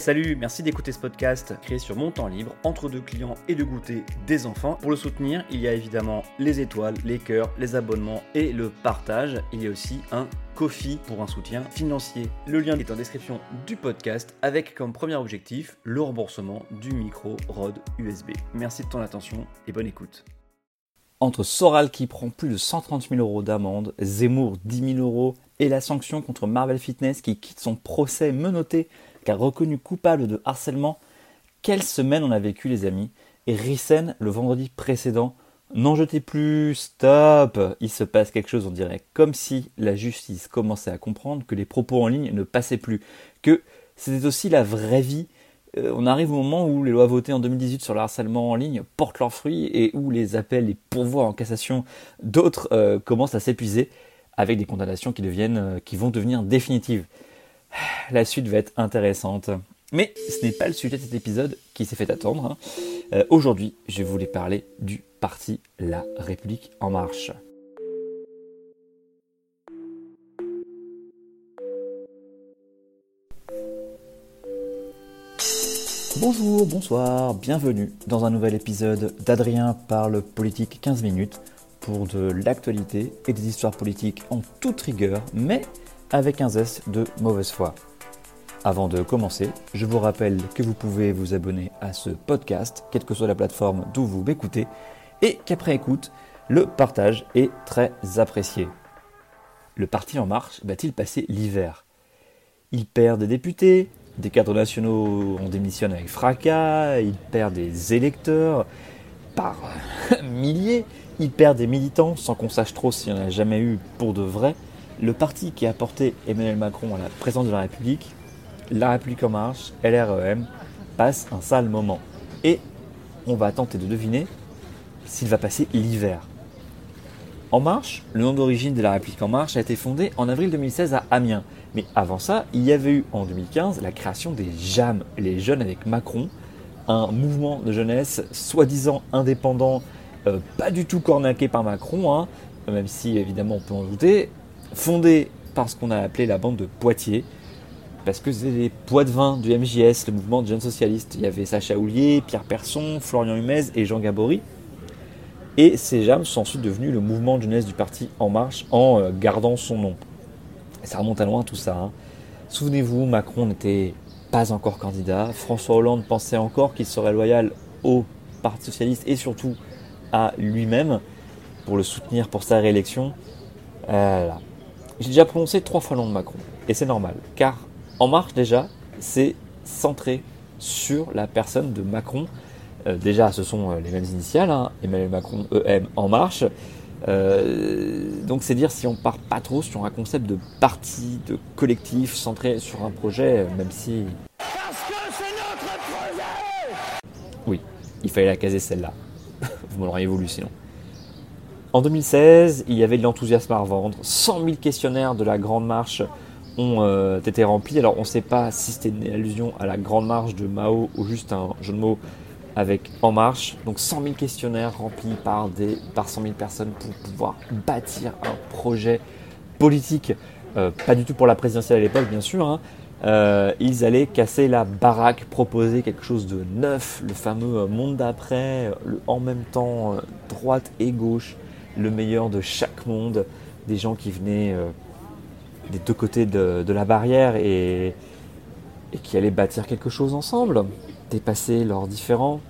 Salut, merci d'écouter ce podcast créé sur mon temps libre, entre deux clients et de goûter des enfants. Pour le soutenir, il y a évidemment les étoiles, les cœurs, les abonnements et le partage. Il y a aussi un Kofi pour un soutien financier. Le lien est en description du podcast avec comme premier objectif le remboursement du micro Rode USB. Merci de ton attention et bonne écoute. Entre Soral qui prend plus de 130 000 euros d'amende, Zemmour 10 000 euros et la sanction contre Marvel Fitness qui quitte son procès menotté car reconnu coupable de harcèlement. Quelle semaine on a vécu les amis? Et Rissen, le vendredi précédent, n'en jetez plus, stop Il se passe quelque chose, on dirait, comme si la justice commençait à comprendre que les propos en ligne ne passaient plus, que c'était aussi la vraie vie. Euh, on arrive au moment où les lois votées en 2018 sur le harcèlement en ligne portent leurs fruits et où les appels, les pourvois en cassation d'autres euh, commencent à s'épuiser avec des condamnations qui, deviennent, euh, qui vont devenir définitives. La suite va être intéressante. Mais ce n'est pas le sujet de cet épisode qui s'est fait attendre. Hein. Euh, aujourd'hui, je voulais parler du parti La République en marche. Bonjour, bonsoir, bienvenue dans un nouvel épisode d'Adrien parle politique 15 minutes pour de l'actualité et des histoires politiques en toute rigueur, mais avec un zeste de mauvaise foi. Avant de commencer, je vous rappelle que vous pouvez vous abonner à ce podcast, quelle que soit la plateforme d'où vous m'écoutez, et qu'après écoute, le partage est très apprécié. Le parti En Marche va-t-il passer l'hiver? Il perd des députés, des cadres nationaux en démissionnent avec fracas, il perd des électeurs par milliers, il perd des militants sans qu'on sache trop s'il n'y en a jamais eu pour de vrai, le parti qui a porté Emmanuel Macron à la présidence de la République, La République en marche, LREM, passe un sale moment. Et on va tenter de deviner s'il va passer l'hiver. En Marche, le nom d'origine de la République en marche a été fondé en avril 2016 à Amiens. Mais avant ça, il y avait eu en 2015 la création des JAM, les jeunes avec Macron, un mouvement de jeunesse soi-disant indépendant, euh, pas du tout cornaqué par Macron, hein, même si évidemment on peut en douter, fondé par ce qu'on a appelé la bande de Poitiers, parce que c'était les vin du MJS, le mouvement de jeunes socialistes. Il y avait Sacha Houlier, Pierre Persson, Florian Humez et Jean Gabory. Et ces JAM sont ensuite devenus le mouvement de jeunesse du parti En Marche en euh, gardant son nom. Ça remonte à loin tout ça. Hein. Souvenez-vous, Macron n'était pas encore candidat. François Hollande pensait encore qu'il serait loyal au Parti Socialiste et surtout à lui-même pour le soutenir pour sa réélection. Euh, j'ai déjà prononcé trois fois le nom de Macron. Et c'est normal. Car En Marche, déjà, c'est centré sur la personne de Macron. Euh, déjà, ce sont euh, les mêmes initiales, hein, Emmanuel Macron, EM, En Marche. Euh, donc c'est dire si on part pas trop sur un concept de parti, de collectif, centré sur un projet, même si... Parce que c'est notre projet Oui, il fallait la caser celle-là. Vous m'auriez voulu sinon. En 2016, il y avait de l'enthousiasme à revendre. 100 000 questionnaires de la Grande Marche ont euh, été remplis. Alors on ne sait pas si c'était une allusion à la Grande Marche de Mao ou juste un jeu de mots avec En Marche. Donc 100 000 questionnaires remplis par, des, par 100 000 personnes pour pouvoir bâtir un projet politique. Euh, pas du tout pour la présidentielle à l'époque, bien sûr. Hein. Euh, ils allaient casser la baraque, proposer quelque chose de neuf, le fameux monde d'après, en même temps droite et gauche le meilleur de chaque monde, des gens qui venaient des deux côtés de, la barrière et, qui allaient bâtir quelque chose ensemble, dépasser leurs différends,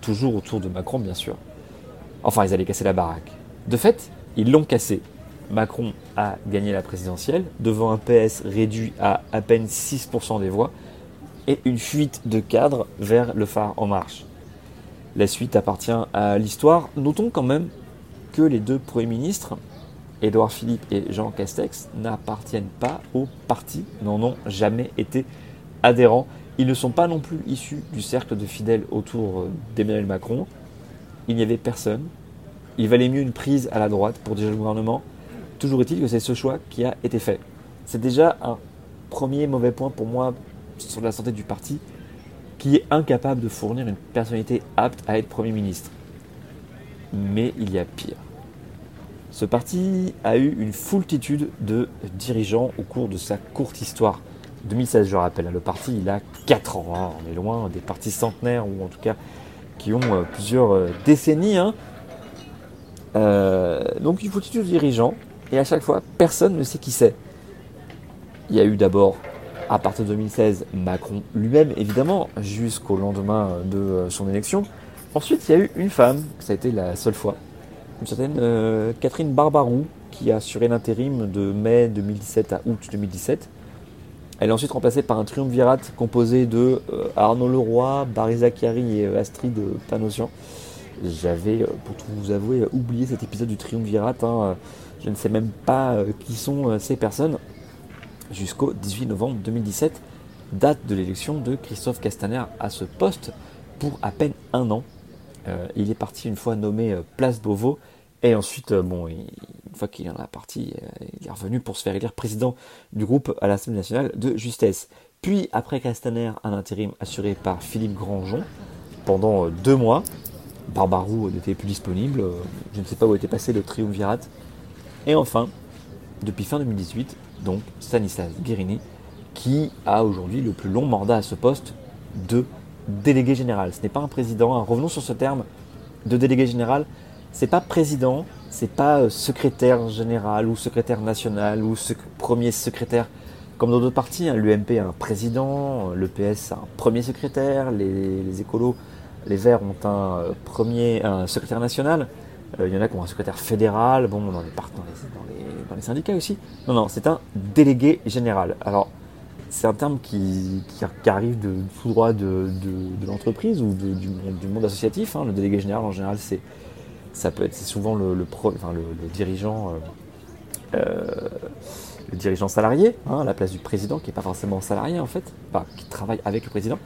toujours autour de Macron bien sûr. Enfin, ils allaient casser la baraque. De fait, ils l'ont cassé. Macron a gagné la présidentielle devant un PS réduit à à peine 6% des voix et une fuite de cadres vers le phare en marche. La suite appartient à l'histoire. Notons quand même que les deux premiers ministres, Édouard Philippe et Jean Castex, n'appartiennent pas au parti, n'en ont jamais été adhérents. Ils ne sont pas non plus issus du cercle de fidèles autour euh, d'Emmanuel Macron. Il n'y avait personne. Il valait mieux une prise à la droite pour diriger le gouvernement. Toujours est-il que c'est ce choix qui a été fait. C'est déjà un premier mauvais point pour moi sur la santé du parti, qui est incapable de fournir une personnalité apte à être Premier ministre mais il y a pire. Ce parti a eu une foultitude de dirigeants au cours de sa courte histoire. 2016, je rappelle, hein, le parti il a 4 ans, hein. on est loin des partis centenaires ou en tout cas qui ont euh, plusieurs euh, décennies. Hein. Euh, donc il faut toujours dirigeant et à chaque fois personne ne sait qui c'est. Il y a eu d'abord à partir de 2016 Macron lui-même évidemment jusqu'au lendemain de son élection. Ensuite il y a eu une femme, ça a été la seule fois, une certaine Catherine Barbarou qui a assuré l'intérim de mai 2017 à août 2017. Elle est ensuite remplacée par un triumvirat composé de euh, Arnaud Leroy, Barry Zachary et euh, Astrid Panosian. J'avais, euh, pour tout vous avouer, oublié cet épisode du triumvirat. Hein. Je ne sais même pas qui sont ces personnes. Jusqu'au 18 novembre 2017, date de l'élection de Christophe Castaner à ce poste pour à peine un an. Il est parti une fois nommé Place Beauvau. Et ensuite, bon, une fois qu'il en a parti, euh, il est revenu pour se faire élire président du groupe à l'Assemblée nationale de justesse. Puis, après Castaner, un intérim assuré par Philippe Grandjean pendant euh, deux mois. Barbarou n'était plus disponible, euh, je ne sais pas où était passé le triumvirat. Et enfin, depuis fin 2018, donc Stanislas Guérini, qui a aujourd'hui le plus long mandat à ce poste de délégué général. Ce n'est pas un président, hein. revenons sur ce terme de délégué général, c'est pas président, c'est pas euh, secrétaire général ou secrétaire national ou premier secrétaire comme dans d'autres partis. Hein. L'UMP a un président, le PS a un premier secrétaire, les, écolos, les Verts ont un euh, premier un secrétaire national. Euh, il y en a qui ont un secrétaire fédéral, bon, dans les, dans les, syndicats aussi. Non, non, c'est un délégué général. Alors, c'est un terme qui, arrive de, tout droit de, l'entreprise ou du, monde associatif. Hein. Le délégué général, en général, c'est ça peut être souvent le, dirigeant. Euh, euh, le dirigeant salarié, hein, à la place du président, qui n'est pas forcément salarié en fait, qui travaille avec le président.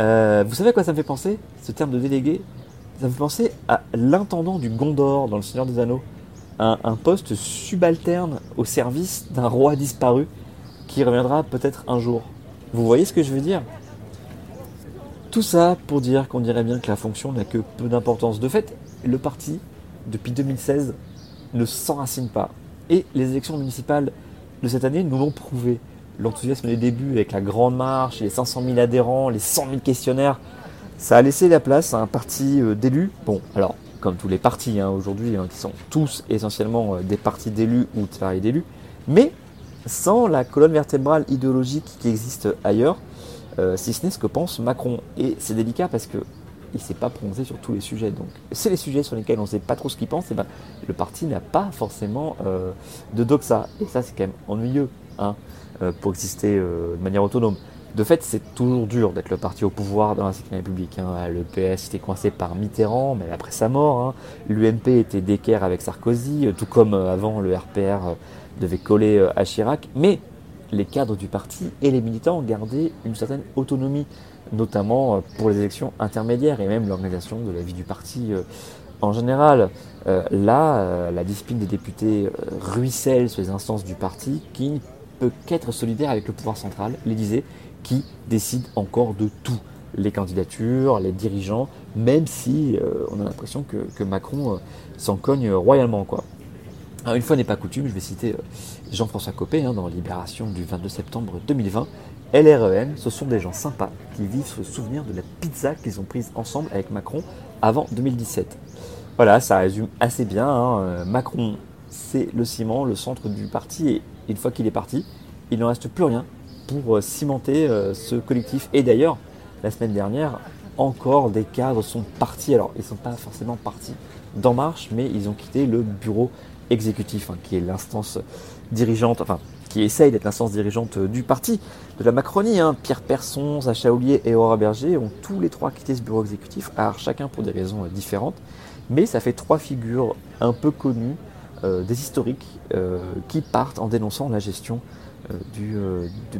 Euh, vous savez à quoi ça me fait penser, ce terme de délégué? Ça me fait penser à l'intendant du Gondor dans Le Seigneur des Anneaux, un poste subalterne au service d'un roi disparu qui reviendra peut-être un jour. Vous voyez ce que je veux dire? Tout ça pour dire qu'on dirait bien que la fonction n'a que peu d'importance. De fait, le parti, depuis 2016, ne s'enracine pas. Et les élections municipales de cette année nous l'ont prouvé. L'enthousiasme des débuts avec la grande marche, les 500 000 adhérents, les 100 000 questionnaires, ça a laissé la place à un parti euh, d'élus. Bon, alors, comme tous les partis hein, aujourd'hui, hein, qui sont tous essentiellement euh, des partis d'élus ou de salariés d'élus, mais sans la colonne vertébrale idéologique qui existe ailleurs, euh, si ce n'est ce que pense Macron. Et c'est délicat parce que il ne s'est pas prononcé sur tous les sujets. Donc, c'est les sujets sur lesquels on ne sait pas trop ce qu'il pense, et ben, le parti n'a pas forcément euh, de doxa. Et ça, c'est quand même ennuyeux hein, euh, pour exister de manière autonome. De fait, c'est toujours dur d'être le parti au pouvoir dans la Ve République. Hein. Le PS était coincé par Mitterrand, mais après sa mort. Hein. L'UMP était d'équerre avec Sarkozy, tout comme avant le RPR devait coller à Chirac. Mais les cadres du parti et les militants ont gardé une certaine autonomie notamment euh, pour les élections intermédiaires et même l'organisation de la vie du parti euh, en général. Euh, là, la discipline des députés ruisselle sur les instances du parti qui ne peut qu'être solidaire avec le pouvoir central, l'Élysée, qui décide encore de tout. Les candidatures, les dirigeants, même si on a l'impression que, Macron s'en cogne royalement. Quoi. Une fois n'est pas coutume, je vais citer Jean-François Copé hein, dans Libération du 22 septembre 2020 LREM, ce sont des gens sympas qui vivent le souvenir de la pizza qu'ils ont prise ensemble avec Macron avant 2017. Voilà, ça résume assez bien. Hein. Euh, Macron, c'est le ciment, le centre du parti, et une fois qu'il est parti, il ne reste plus rien pour euh, cimenter euh, ce collectif. Et d'ailleurs, la semaine dernière, encore des cadres sont partis. Alors, ils ne sont pas forcément partis d'En Marche, mais ils ont quitté le bureau exécutif, hein, qui est l'instance dirigeante, enfin, qui essaye d'être l'instance dirigeante du parti, de la Macronie. Hein. Pierre Persson, Sacha Oulier et Aura Berger ont tous les trois quitté ce bureau exécutif, alors chacun pour des raisons euh, différentes. Mais ça fait trois figures un peu connues, euh, des historiques, euh, qui partent en dénonçant la gestion du,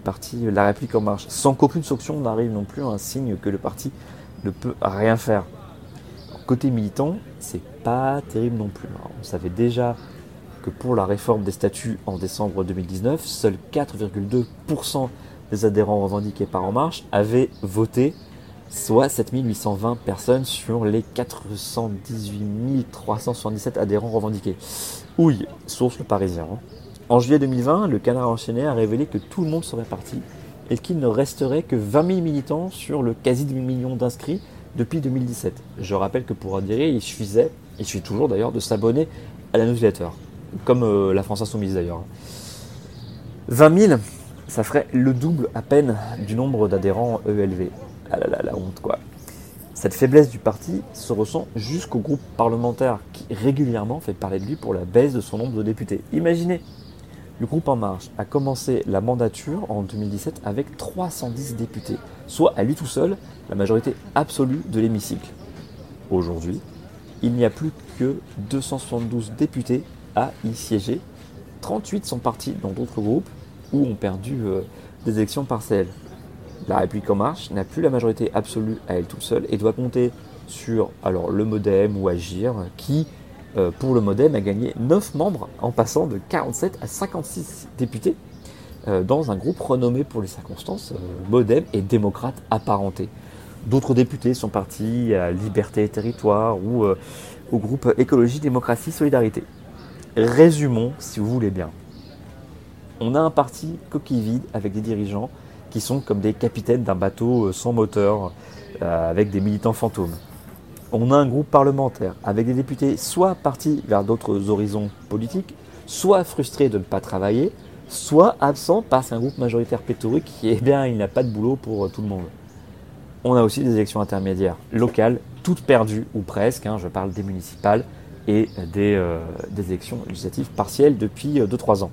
parti La République en marche, sans qu'aucune sanction n'arrive non plus, un signe que le parti ne peut rien faire. Côté militant, c'est pas terrible non plus. on savait déjà que pour la réforme des statuts en décembre 2019, seuls 4,2% des adhérents revendiqués par En Marche avaient voté, soit 7820 personnes sur les 418 377 adhérents revendiqués. Ouille, source le Parisien. Hein. En juillet 2020, le Canard enchaîné a révélé que tout le monde serait parti et qu'il ne resterait que 20 000 militants sur le quasi demi-million d'inscrits depuis 2017. Je rappelle que pour adhérer, il suffisait, il suffit toujours d'ailleurs, de s'abonner à la newsletter, comme euh, la France Insoumise d'ailleurs. 20 000, ça ferait le double à peine du nombre d'adhérents ELV. Ah là là, la honte quoi. Cette faiblesse du parti se ressent jusqu'au groupe parlementaire qui régulièrement fait parler de lui pour la baisse de son nombre de députés. Imaginez, le groupe En Marche a commencé la mandature en 2017 avec 310 députés, soit à lui tout seul la majorité absolue de l'hémicycle. Aujourd'hui, il n'y a plus que 272 députés à y siéger. 38 sont partis dans d'autres groupes ou ont perdu euh, des élections partielles. La République en marche n'a plus la majorité absolue à elle tout seule et doit compter sur alors, le Modem ou Agir qui, euh, pour le Modem, a gagné 9 membres en passant de 47 à 56 députés euh, dans un groupe renommé pour les circonstances, Modem et démocrate apparenté. D'autres députés sont partis à Liberté et Territoire ou au groupe Écologie, Démocratie, Solidarité. Résumons, si vous voulez bien. On a un parti coquille vide avec des dirigeants qui sont comme des capitaines d'un bateau euh, sans moteur, euh, avec des militants fantômes. On a un groupe parlementaire avec des députés soit partis vers d'autres horizons politiques, soit frustrés de ne pas travailler, soit absents parce qu'un groupe majoritaire pléthorique, eh bien, il n'a pas de boulot pour euh, tout le monde. On a aussi des élections intermédiaires locales, toutes perdues ou presque, hein, je parle des municipales et des, des élections législatives partielles depuis 2-3 ans.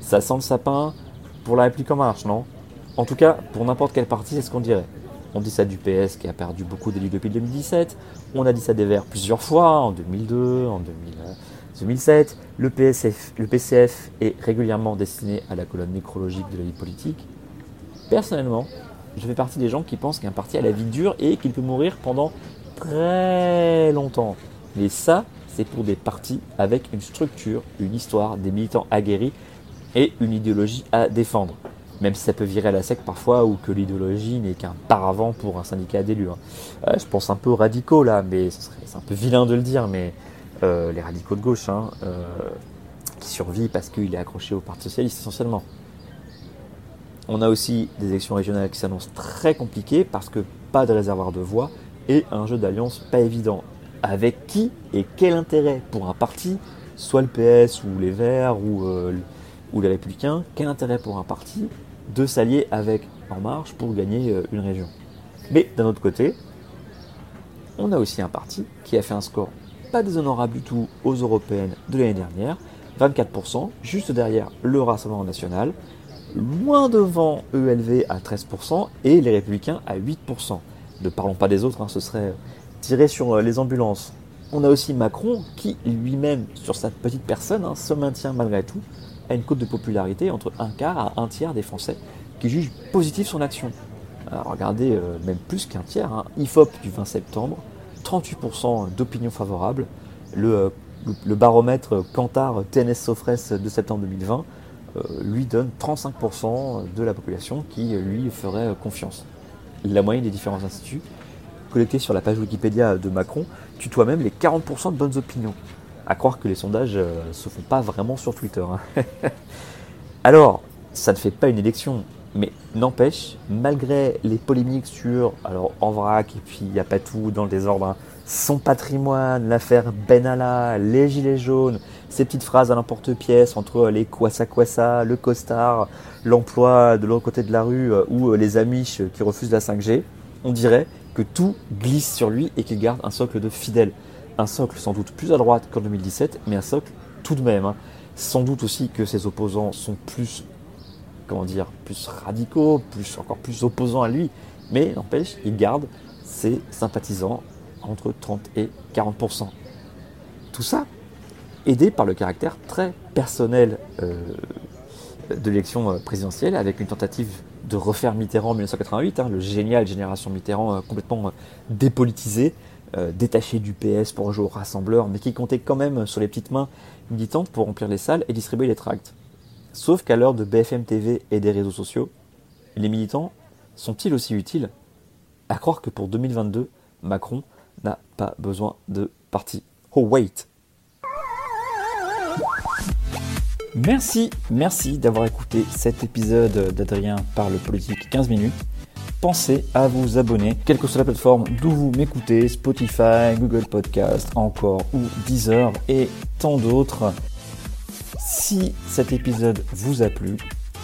Ça sent le sapin pour la République en marche, non? En tout cas, pour n'importe quel parti, c'est ce qu'on dirait. On dit ça du PS qui a perdu beaucoup d'élus depuis 2017. On a dit ça des Verts plusieurs fois, en 2002, en 2007. Le, PSF, le PCF est régulièrement destiné à la colonne nécrologique de la vie politique. Personnellement, je fais partie des gens qui pensent qu'un parti a la vie dure et qu'il peut mourir pendant très longtemps. Mais ça, c'est pour des partis avec une structure, une histoire, des militants aguerris et une idéologie à défendre même si ça peut virer à la sec parfois, ou que l'idéologie n'est qu'un paravent pour un syndicat d'élus. Hein. Euh, je pense un peu radicaux là, mais c'est un peu vilain de le dire, mais euh, les radicaux de gauche, hein, euh, qui survivent parce qu'il est accroché au Parti Socialiste essentiellement. On a aussi des élections régionales qui s'annoncent très compliquées parce que pas de réservoir de voix et un jeu d'alliance pas évident. Avec qui et quel intérêt pour un parti, soit le PS ou les Verts ou, ou les Républicains, quel intérêt pour un parti de s'allier avec En Marche pour gagner euh, une région? Mais d'un autre côté, on a aussi un parti qui a fait un score pas déshonorable du tout aux européennes de l'année dernière, 24%, juste derrière le Rassemblement national, loin devant ELV à 13% et les Républicains à 8%. Ne parlons pas des autres, hein, ce serait sur euh, les ambulances. On a aussi Macron qui lui-même, sur sa petite personne, hein, se maintient malgré tout à une cote de popularité entre un quart à un tiers des Français qui jugent positif son action. regardez, euh, même plus qu'un tiers, hein. IFOP du 20 septembre, 38% d'opinion favorable, le, le, baromètre Kantar TNS Sofres de septembre 2020 euh, lui donne 35% de la population qui lui ferait confiance. La moyenne des différents instituts sur la page Wikipédia de Macron tutoie même les 40% de bonnes opinions à croire que les sondages euh, se font pas vraiment sur Twitter. Hein. alors, ça ne fait pas une élection, mais n'empêche, malgré les polémiques sur, alors en vrac, et puis il n'y a pas tout dans le désordre, hein, son patrimoine, l'affaire Benalla, les gilets jaunes, ces petites phrases à l'emporte-pièce entre les kwasa kwasa, le costard, l'emploi de l'autre côté de la rue euh, ou euh, les amiches qui refusent la 5G, on dirait que tout glisse sur lui et qu'il garde un socle de fidèles un socle sans doute plus à droite qu'en 2017, mais un socle tout de même. Hein. Sans doute aussi que ses opposants sont plus, comment dire, plus radicaux, plus, encore plus opposants à lui, mais n'empêche, il garde ses sympathisants entre 30 et 40%. Tout ça aidé par le caractère très personnel euh, de l'élection euh, présidentielle, avec une tentative de refaire Mitterrand en 1988, hein, le génial génération Mitterrand euh, complètement dépolitisé, euh, détaché du PS pour jouer au rassembleur, mais qui comptait quand même sur les petites mains militantes pour remplir les salles et distribuer les tracts. Sauf qu'à l'heure de BFM TV et des réseaux sociaux, les militants sont-ils aussi utiles? À croire que pour 2022, Macron n'a pas besoin de parti. Oh wait Merci, merci d'avoir écouté cet épisode d'Adrien parle politique 15 minutes. Pensez à vous abonner, quelle que soit la plateforme d'où vous m'écoutez, Spotify, Google Podcast, encore ou Deezer et tant d'autres. Si cet épisode vous a plu,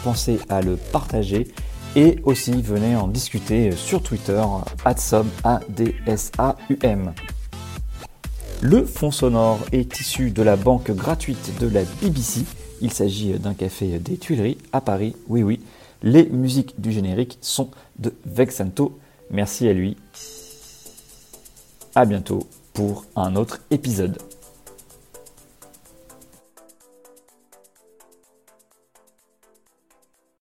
pensez à le partager et aussi venez en discuter sur Twitter, adsum. Le fond sonore est issu de la banque gratuite de la BBC. Il s'agit d'un café des Tuileries à Paris. Oui, oui, les musiques du générique sont de Vexanto. Merci à lui. À bientôt pour un autre épisode.